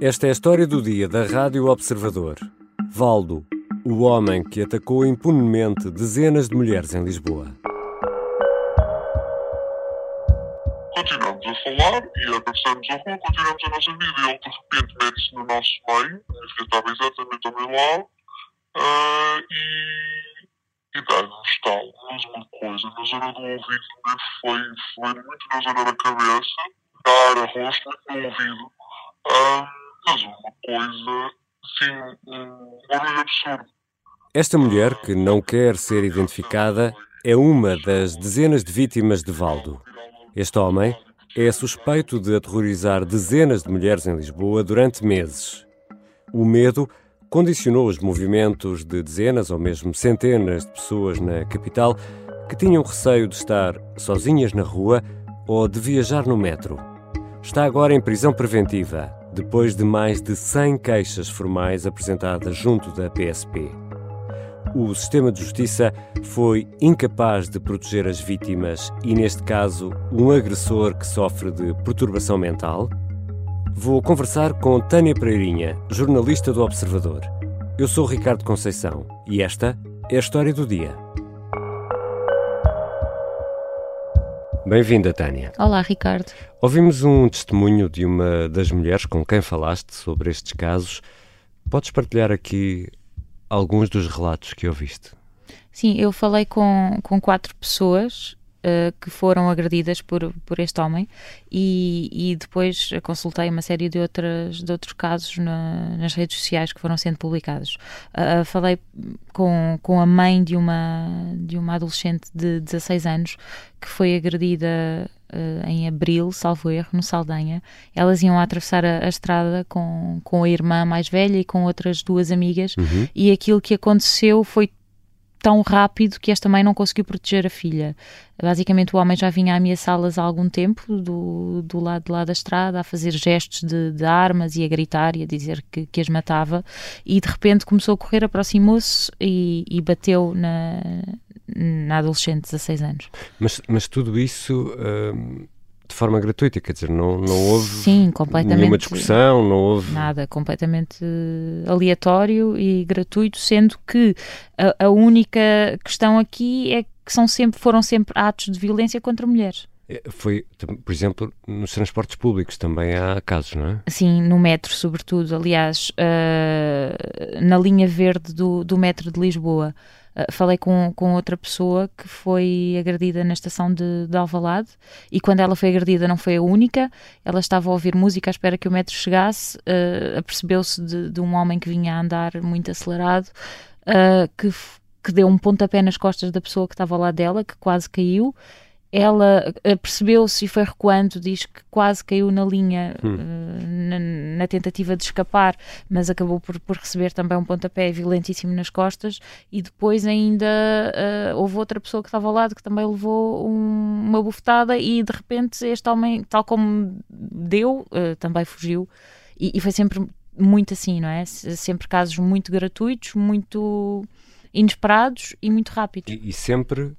Esta é a história do dia da Rádio Observador. Valdo, o homem que atacou impunemente dezenas de mulheres em Lisboa. Continuamos a falar e atravessamos a rua, continuamos a nossa vida ele de repente mete-se no nosso meio, filha estava exatamente ao meu lado, uh, e, e dá-lhe um mas uma coisa, na zona do ouvido, foi, foi muito na zona da cabeça, dar a rosto, muito no ouvido, uh, mas uma coisa, sim, um barulho absurdo. Esta mulher, que não quer ser identificada, é uma das dezenas de vítimas de Valdo. Este homem é suspeito de aterrorizar dezenas de mulheres em Lisboa durante meses. O medo condicionou os movimentos de dezenas ou mesmo centenas de pessoas na capital que tinham receio de estar sozinhas na rua ou de viajar no metro. Está agora em prisão preventiva, depois de mais de 100 queixas formais apresentadas junto da PSP. O sistema de justiça foi incapaz de proteger as vítimas e, neste caso, um agressor que sofre de perturbação mental? Vou conversar com Tânia Pereirinha, jornalista do Observador. Eu sou Ricardo Conceição e esta é a história do dia. Bem-vinda, Tânia. Olá, Ricardo. Ouvimos um testemunho de uma das mulheres com quem falaste sobre estes casos. Podes partilhar aqui alguns dos relatos que ouviste? Sim, eu falei com, com quatro pessoas uh, que foram agredidas por, por este homem e, e depois consultei uma série de, outras, de outros casos na, nas redes sociais que foram sendo publicados. Uh, falei com, com a mãe de uma, de uma adolescente de 16 anos que foi agredida uh, em abril, salvo erro, no Saldanha. Elas iam atravessar a, a, estrada com, com a irmã mais velha e com outras duas amigas, uhum. e aquilo que aconteceu foi tão rápido que esta mãe não conseguiu proteger a filha. Basicamente, o homem já vinha a ameaçá-las há algum tempo, do, do lado de lá da estrada, a fazer gestos de, de armas e a gritar e a dizer que, que as matava. E de repente começou a correr, aproximou-se e, e, bateu na, na adolescente de 16 anos. Mas, mas tudo isso. Hum, de forma gratuita, quer dizer, não, não houve Sim, nenhuma discussão, não houve... Nada, completamente aleatório e gratuito, sendo que a, a única questão aqui é que são sempre, foram sempre atos de violência contra mulheres. É, foi, por exemplo, nos transportes públicos também há casos, não é? Sim, no metro, sobretudo. Aliás, uh, na linha verde do, do metro de Lisboa, falei com, com outra pessoa que foi agredida na estação de, de Alvalade e quando ela foi agredida não foi a única. Ela estava a ouvir música à espera que o metro chegasse, uh, apercebeu-se de, de, um homem que vinha a andar muito acelerado, que, que deu um pontapé nas costas da pessoa que estava lá dela, que quase caiu ela eh, percebeu-se e foi recuando, diz que quase caiu na linha hum. uh, na, na, tentativa de escapar, mas acabou por, por, receber também um pontapé violentíssimo nas costas e depois ainda uh, houve outra pessoa que estava ao lado que também levou um, uma bufetada e de repente este homem, tal como deu, uh, também fugiu e, e foi sempre muito assim, não é? Sempre casos muito gratuitos, muito inesperados e muito rápidos. E, e sempre eh,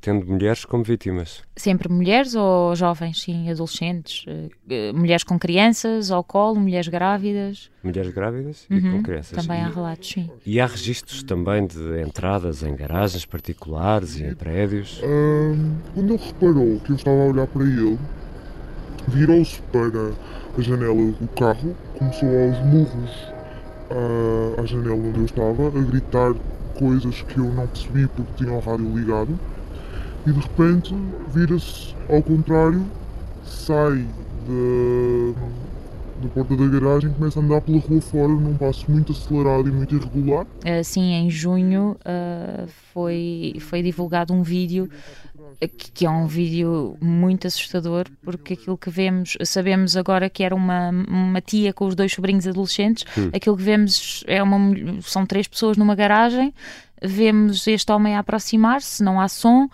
tendo mulheres como vítimas? Sempre mulheres ou jovens, sim, adolescentes, uh, mulheres com crianças ao colo, mulheres grávidas. Mulheres grávidas uhum, e com uhum, crianças. Também há relatos, sim. E há registros também de entradas em garagens particulares e em prédios? quando ele reparou que eu estava a olhar para ele, virou-se para a janela do carro, começou aos murros uh, à janela onde eu estava, a gritar coisas que eu não percebi porque tinha o rádio ligado e de repente vira-se ao contrário, sai da, da porta da garagem e começa a andar pela rua fora num passo muito acelerado e muito irregular. Uh, sim, em junho uh, foi, foi divulgado um vídeo que é um vídeo muito assustador, porque aquilo que vemos, sabemos agora que era uma, uma tia com os dois sobrinhos adolescentes, hum. aquilo que vemos é uma, são três pessoas numa garagem, vemos este homem a aproximar-se, não há som,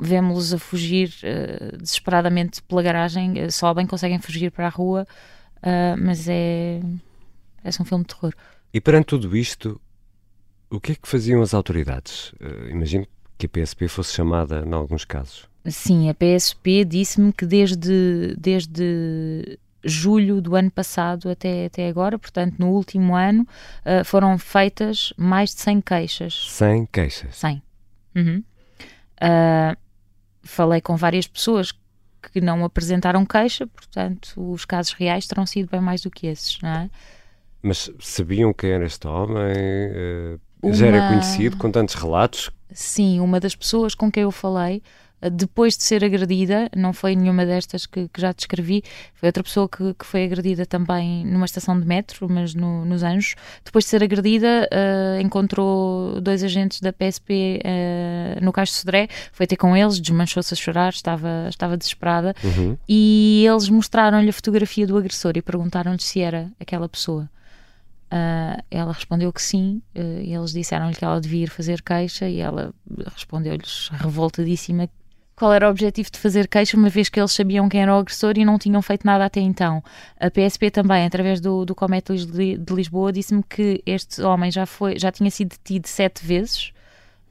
vemos-los a fugir uh, desesperadamente pela garagem, uh, sobem, conseguem fugir para a rua, uh, mas é, é um filme de terror. E perante tudo isto, o que é que faziam as autoridades? imagino que a PSP fosse chamada em alguns casos. Sim, a PSP disse-me que desde, desde julho do ano passado até, até agora, portanto, no último ano, foram feitas mais de 100 queixas. 100 queixas? 100. Uhum. Uh, falei com várias pessoas que não apresentaram queixa, portanto, os casos reais terão sido bem mais do que esses, não é? Mas sabiam quem era este homem? Uh, uma... Já era conhecido com tantos relatos? Sim, uma das pessoas com quem eu falei depois de ser agredida, não foi nenhuma destas que, que já descrevi, foi outra pessoa que, que, foi agredida também numa estação de metro, mas no, nos Anjos. Depois de ser agredida, uh, encontrou dois agentes da PSP uh, eh, no Cais de Sodré, foi ter com eles, desmanchou-se a chorar, estava, estava desesperada, uhum. e eles mostraram-lhe a fotografia do agressor e perguntaram-lhe se era aquela pessoa. Uh, ela respondeu que sim, uh, e eles disseram-lhe que ela devia ir fazer queixa, e ela respondeu-lhes revoltadíssima qual era o objetivo de fazer queixa, uma vez que eles sabiam quem era o agressor e não tinham feito nada até então. A PSP também, através do, do Comete de Lisboa, disse-me que este homem já, foi, já tinha sido detido sete vezes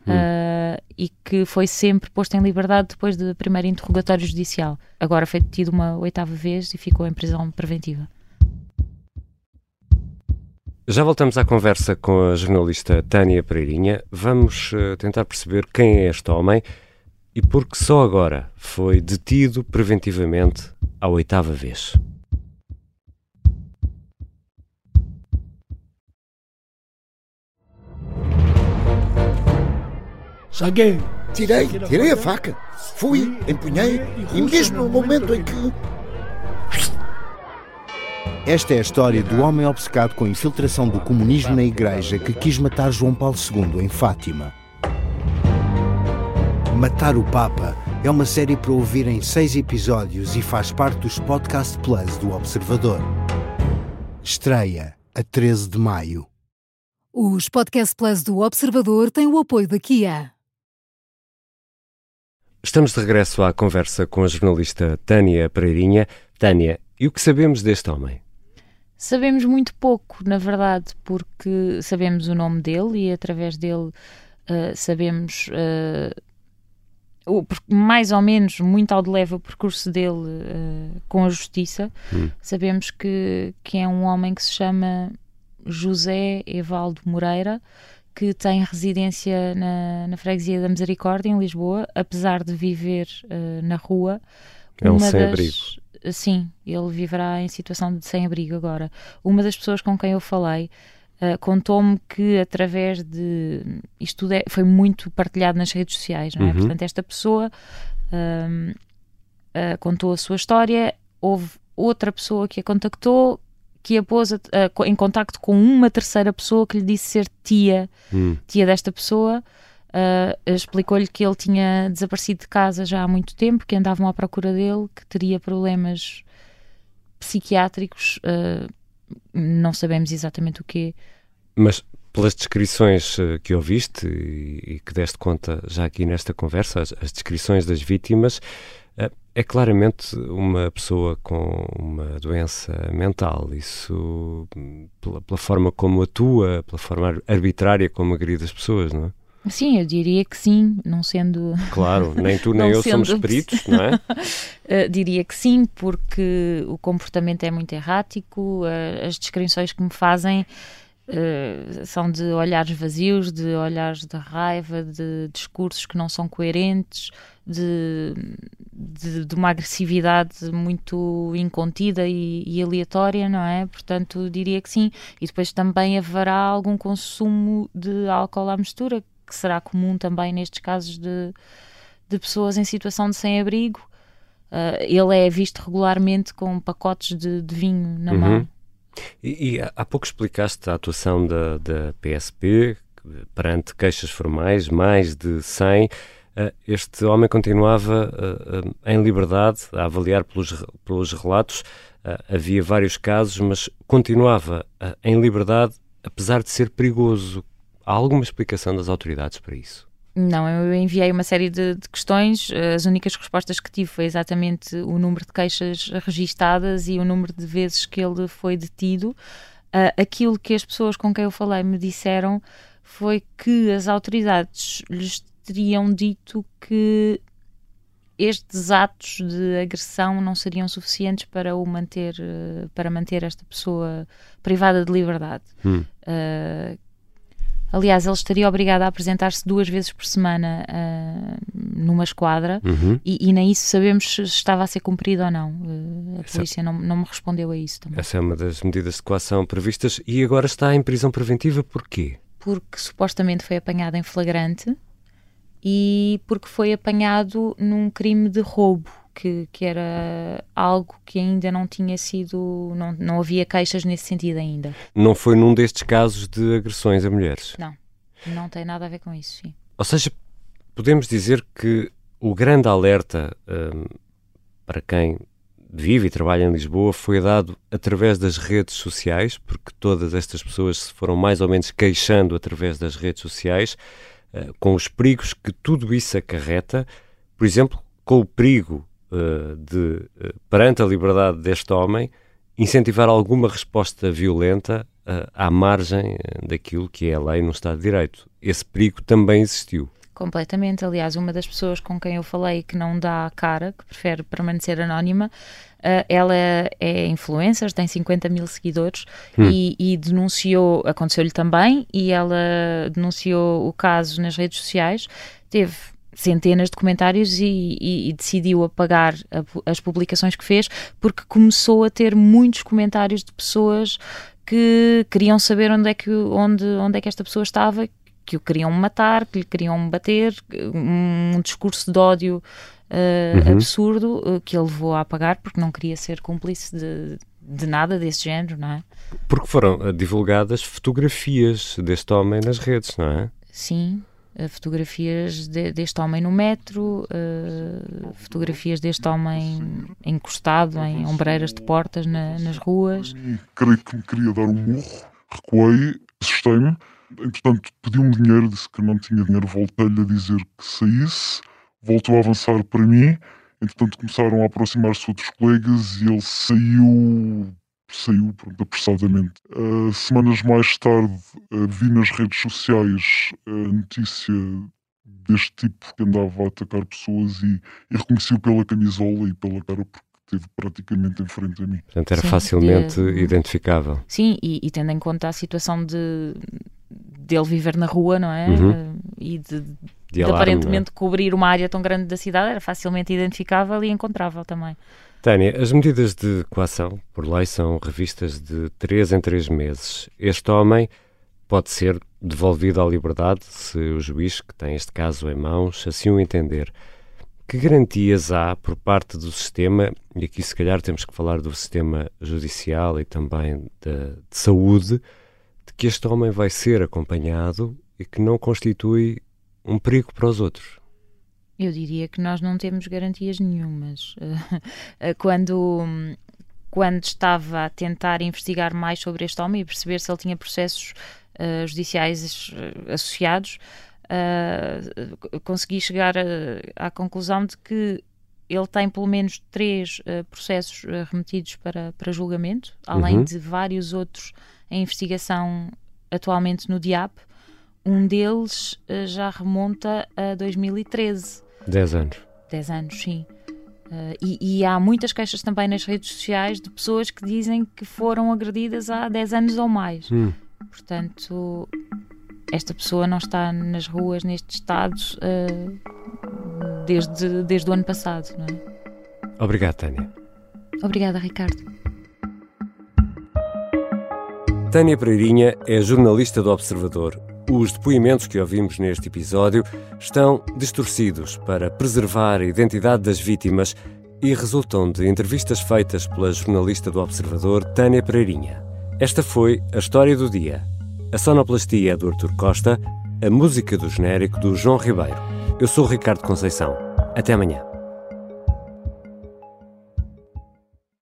hum. uh, e que foi sempre posto em liberdade depois do primeiro interrogatório judicial. Agora foi detido uma oitava vez e ficou em prisão preventiva. Já voltamos à conversa com a jornalista Tânia Pereirinha. Vamos uh, tentar perceber quem é este homem e porque só agora foi detido preventivamente à oitava vez. Saguei. Tirei, tirei a faca. Fui, empunhei e mesmo no momento em que. Esta é a história do homem obcecado com a infiltração do comunismo na igreja que quis matar João Paulo II em Fátima. Matar o Papa é uma série para ouvir em seis episódios e faz parte dos Podcast Plus do Observador. Estreia a 13 de maio. Os Podcast Plus do Observador têm o apoio da Kia. Estamos de regresso à conversa com a jornalista Tânia Pereirinha. Tânia, e o que sabemos deste homem? Sabemos muito pouco, na verdade, porque sabemos o nome dele e através dele uh, sabemos uh, mais ou menos muito ao de leve o percurso dele uh, com a justiça. Hum. Sabemos que, que é um homem que se chama José Evaldo Moreira, que tem residência na, na Freguesia da Misericórdia, em Lisboa, apesar de viver uh, na rua. É um sem-abrigo. Sim, ele viverá em situação de sem-abrigo agora. Uma das pessoas com quem eu falei Uh, contou-me que através de isto tudo é, foi muito partilhado nas redes sociais, não é? Uhum. Portanto, esta pessoa uh, uh, contou a sua história, houve outra pessoa que a contactou, que a pôs em contacto com uma terceira pessoa que lhe disse ser tia, uhum. tia desta pessoa. explicou-lhe que ele tinha desaparecido de casa já há muito tempo, que andavam à procura dele, que teria problemas psiquiátricos não sabemos exatamente o que Mas pelas descrições eh, que ouviste e, que deste conta já aqui nesta conversa, as, as descrições das vítimas, eh, é claramente uma pessoa com uma doença mental. Isso, pela, pela, forma como atua, pela forma arbitrária como agride as pessoas, não é? Sim, eu diria que sim, não sendo. Claro, nem tu nem eu somos peritos, não é? uh, diria que sim, porque o comportamento é muito errático, uh, as descrições que me fazem uh, são de olhares vazios, de olhares de raiva, de discursos que não são coerentes, de, de, de uma agressividade muito incontida e, e, aleatória, não é? Portanto, diria que sim. E depois também haverá algum consumo de álcool à mistura que será comum também nestes casos de, de pessoas em situação de sem-abrigo. Uh, ele é visto regularmente com pacotes de, de vinho na uhum. mão. E, e, há pouco explicaste a atuação da, da PSP perante queixas formais, mais de 100. Uh, ah, este homem continuava uh, em liberdade a avaliar pelos, pelos relatos. havia vários casos, mas continuava em liberdade apesar de ser perigoso. Há alguma explicação das autoridades para isso? Não, eu enviei uma série de, de, questões. As únicas respostas que tive foi exatamente o número de queixas registadas e o número de vezes que ele foi detido. Uh, aquilo que as pessoas com quem eu falei me disseram foi que as autoridades lhes teriam dito que estes atos de agressão não seriam suficientes para o manter, uh, para manter esta pessoa privada de liberdade. Hum. Uh, Aliás, ele estaria obrigado a apresentar-se duas vezes por semana uh, numa esquadra uhum. e, e, nem isso sabemos se estava a ser cumprido ou não. Uh, a Essa... polícia não, não me respondeu a isso também. Essa é uma das medidas de coação previstas e agora está em prisão preventiva porquê? Porque supostamente foi apanhado em flagrante e porque foi apanhado num crime de roubo que, que era algo que ainda não tinha sido, não, não havia queixas nesse sentido ainda. Não foi num destes casos de agressões a mulheres? Não, não tem nada a ver com isso, sim. Ou seja, podemos dizer que o grande alerta hum, para quem vive e trabalha em Lisboa foi dado através das redes sociais, porque todas estas pessoas se foram mais ou menos queixando através das redes sociais, uh, com os perigos que tudo isso acarreta, por exemplo, com o perigo uh, de, uh, perante a liberdade deste homem, incentivar alguma resposta violenta uh, à margem daquilo que é a lei no Estado de Direito. Esse perigo também existiu. Completamente. Aliás, uma das pessoas com quem eu falei que não dá a cara, que prefere permanecer anónima, ela é influencer, tem 50 mil seguidores hum. e, e, denunciou, aconteceu-lhe também, e ela denunciou o caso nas redes sociais. Teve centenas de comentários e, e, e decidiu apagar a, as publicações que fez porque começou a ter muitos comentários de pessoas que queriam saber onde é que, onde, onde é que esta pessoa estava, que o queriam matar, que lhe queriam bater, um discurso de ódio uh, uhum. absurdo uh, que ele levou a apagar porque não queria ser cúmplice de, de nada desse género, não é? Porque foram eh, divulgadas fotografias deste homem nas redes, não é? Sim, eh, fotografias de, deste homem no metro, uh, fotografias deste homem encostado em ombreiras de portas na, nas ruas. Creio que me queria dar um murro, recuei, assustei-me. Entretanto, pediu-me dinheiro, disse que não tinha dinheiro, voltei-lhe a dizer que saísse, voltou a avançar para mim. Entretanto, começaram a aproximar-se outros colegas e ele saiu saiu pronto, apressadamente. Uh, semanas mais tarde uh, vi nas redes sociais a notícia deste tipo que andava a atacar pessoas e, e reconheci-o pela camisola e pela cara porque esteve praticamente em frente a mim. Portanto, era Sim, facilmente identificável. Sim, e, e, tendo em conta a situação de dele viver na rua, não é? Uhum. Uh, e de, de, de alarme, aparentemente é? cobrir uma área tão grande da cidade, era facilmente identificável e encontrável também. Tânia, as medidas de coação, por lei, são revistas de três em três meses. Este homem pode ser devolvido à liberdade se o juiz, que tem este caso em mãos, assim o entender. Que garantias há por parte do sistema, e aqui se calhar temos que falar do sistema judicial e também de, de saúde, de que este homem vai ser acompanhado e que não constitui um perigo para os outros? Eu diria que nós não temos garantias nenhumas. Eh, quando, quando estava a tentar investigar mais sobre este homem e perceber se ele tinha processos uh, judiciais eh, associados, uh, consegui chegar a, à conclusão de que ele tem pelo menos três uh, processos remetidos para, para julgamento, além uhum. de vários outros em investigação atualmente no DIAP. Um deles já remonta a 2013. 10 anos. 10 anos, sim. Uh, e, e, há muitas queixas também nas redes sociais de pessoas que dizem que foram agredidas há 10 anos ou mais. Hum. Portanto, esta pessoa não está nas ruas neste estado uh, desde, desde o ano passado. Não é? Obrigado, Tânia. Obrigada, Ricardo. Tânia Pereirinha é jornalista do Observador os depoimentos que ouvimos neste episódio estão distorcidos para preservar a identidade das vítimas e resultam de entrevistas feitas pela jornalista do Observador, Tânia Pereirinha. Esta foi a história do dia. A sonoplastia é do Artur Costa, a música do genérico do João Ribeiro. Eu sou o Ricardo Conceição. Até amanhã.